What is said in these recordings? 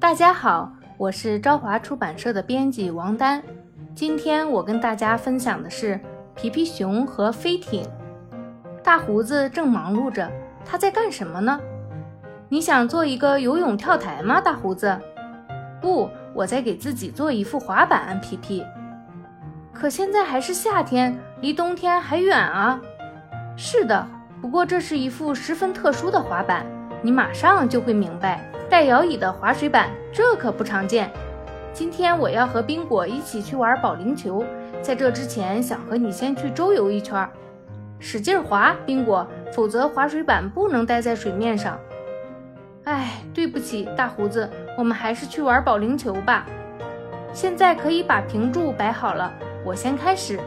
大家好，我是朝华出版社的编辑王丹。今天我跟大家分享的是皮皮熊和飞艇。大胡子正忙碌着，他在干什么呢？你想做一个游泳跳台吗，大胡子？不，我在给自己做一副滑板。皮皮。可现在还是夏天，离冬天还远啊。是的，不过这是一副十分特殊的滑板，你马上就会明白。带摇椅的滑水板，这可不常见。今天我要和宾果一起去玩保龄球，在这之前想和你先去周游一圈，使劲滑，宾果，否则滑水板不能待在水面上。哎，对不起，大胡子，我们还是去玩保龄球吧。现在可以把平柱摆好了，我先开始。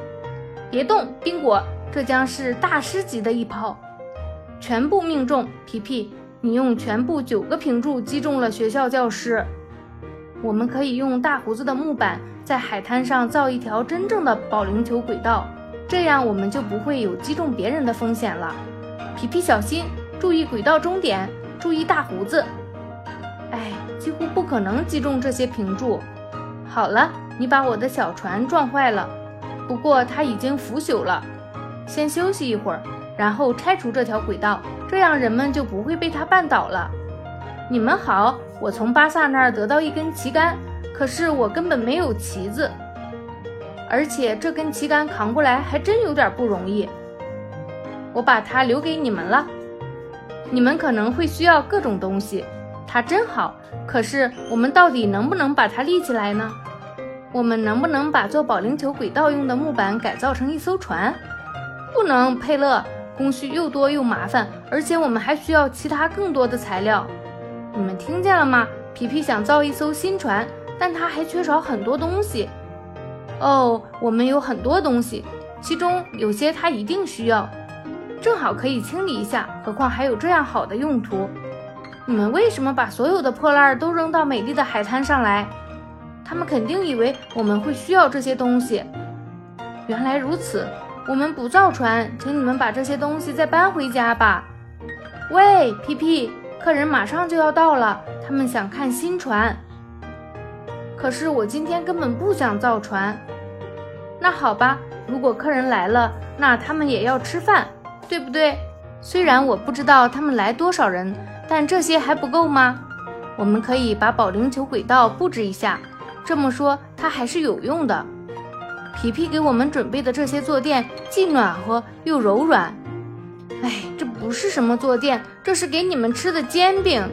别动，宾果，这将是大师级的一抛，全部命中，皮皮。你用全部九个平柱击中了学校教师。我们可以用大胡子的木板在海滩上造一条真正的保龄球轨道，这样我们就不会有击中别人的风险了。皮皮小心，注意轨道终点，注意大胡子。哎，几乎不可能击中这些平柱。好了，你把我的小船撞坏了，不过它已经腐朽了。先休息一会儿，然后拆除这条轨道。这样人们就不会被他绊倒了。你们好，我从巴萨那儿得到一根旗杆，可是我根本没有旗子，而且这根旗杆扛过来还真有点不容易。我把它留给你们了。你们可能会需要各种东西，它真好。可是我们到底能不能把它立起来呢？我们能不能把做保龄球轨道用的木板改造成一艘船？不能，佩勒。工序又多又麻烦，而且我们还需要其他更多的材料。你们听见了吗？皮皮想造一艘新船，但他还缺少很多东西。哦，我们有很多东西，其中有些他一定需要，正好可以清理一下。何况还有这样好的用途。你们为什么把所有的破烂都扔到美丽的海滩上来？他们肯定以为我们会需要这些东西。原来如此。我们不造船，请你们把这些东西再搬回家吧。喂，皮皮，客人马上就要到了，他们想看新船。可是我今天根本不想造船。那好吧，如果客人来了，那他们也要吃饭，对不对？虽然我不知道他们来多少人，但这些还不够吗？我们可以把保龄球轨道布置一下，这么说它还是有用的。皮皮给我们准备的这些坐垫既暖和又柔软。哎，这不是什么坐垫，这是给你们吃的煎饼。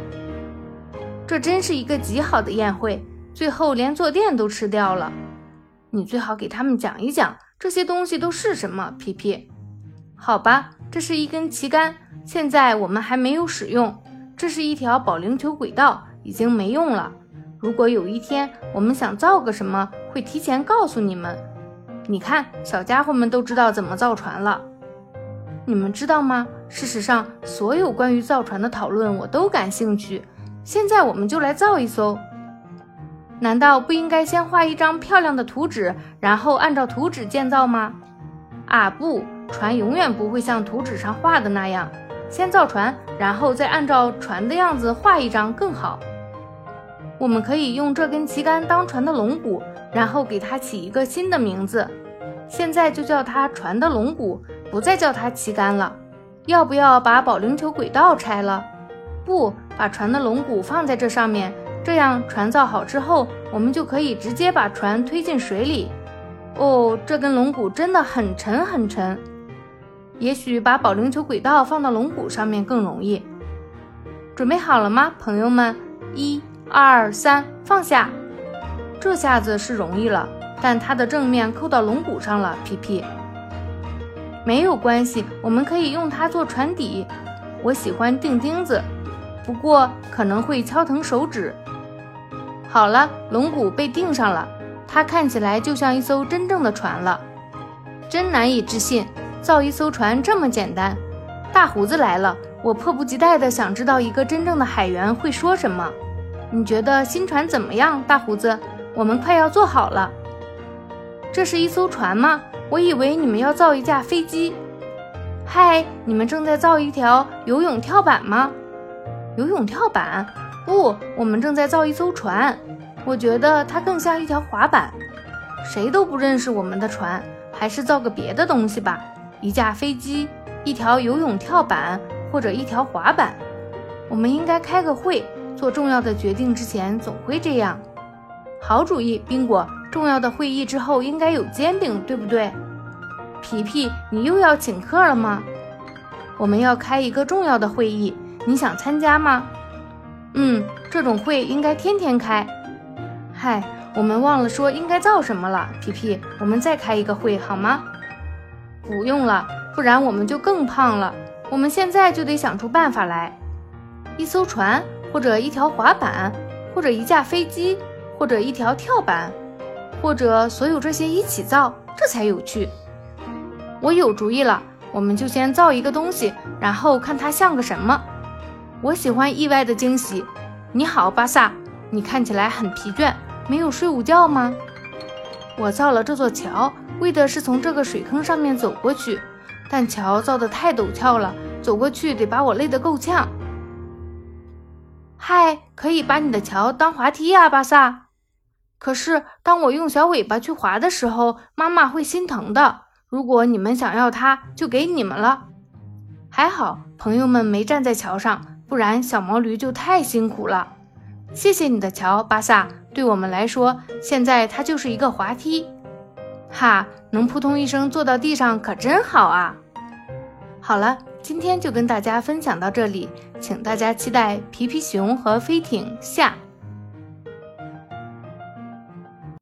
这真是一个极好的宴会，最后连坐垫都吃掉了。你最好给他们讲一讲这些东西都是什么，皮皮。好吧，这是一根旗杆，现在我们还没有使用。这是一条保龄球轨道，已经没用了。如果有一天我们想造个什么，会提前告诉你们。你看，小家伙们都知道怎么造船了。你们知道吗？事实上，所有关于造船的讨论我都感兴趣。现在我们就来造一艘。难道不应该先画一张漂亮的图纸，然后按照图纸建造吗？啊，不，船永远不会像图纸上画的那样。先造船，然后再按照船的样子画一张更好。我们可以用这根旗杆当船的龙骨，然后给它起一个新的名字。现在就叫它船的龙骨，不再叫它旗杆了。要不要把保龄球轨道拆了？不，把船的龙骨放在这上面，这样船造好之后，我们就可以直接把船推进水里。哦，这根龙骨真的很沉很沉。也许把保龄球轨道放到龙骨上面更容易。准备好了吗，朋友们？一、二、三，放下。这下子是容易了。但它的正面扣到龙骨上了，皮皮。没有关系，我们可以用它做船底。我喜欢钉钉子，不过可能会敲疼手指。好了，龙骨被钉上了，它看起来就像一艘真正的船了。真难以置信，造一艘船这么简单。大胡子来了，我迫不及待地想知道一个真正的海员会说什么。你觉得新船怎么样，大胡子？我们快要做好了。这是一艘船吗？我以为你们要造一架飞机。嗨，你们正在造一条游泳跳板吗？游泳跳板？不，我们正在造一艘船。我觉得它更像一条滑板。谁都不认识我们的船，还是造个别的东西吧。一架飞机，一条游泳跳板，或者一条滑板。我们应该开个会，做重要的决定之前总会这样。好主意，宾果。重要的会议之后应该有煎饼，对不对？皮皮，你又要请客了吗？我们要开一个重要的会议，你想参加吗？嗯，这种会应该天天开。嗨，我们忘了说应该造什么了，皮皮，我们再开一个会好吗？不用了，不然我们就更胖了。我们现在就得想出办法来。一艘船，或者一条滑板，或者一架飞机，或者一条跳板，或者所有这些一起造，这才有趣。我有主意了，我们就先造一个东西，然后看它像个什么。我喜欢意外的惊喜。你好，巴萨，你看起来很疲倦，没有睡午觉吗？我造了这座桥，为的是从这个水坑上面走过去，但桥造的太陡峭了，走过去得把我累得够呛。嗨，可以把你的桥当滑梯呀，巴萨。可是当我用小尾巴去滑的时候，妈妈会心疼的。如果你们想要它，就给你们了。还好朋友们没站在桥上，不然小毛驴就太辛苦了。谢谢你的桥，巴萨。对我们来说，现在它就是一个滑梯。哈，能扑通一声坐到地上可真好啊！好了，今天就跟大家分享到这里，请大家期待皮皮熊和飞艇下。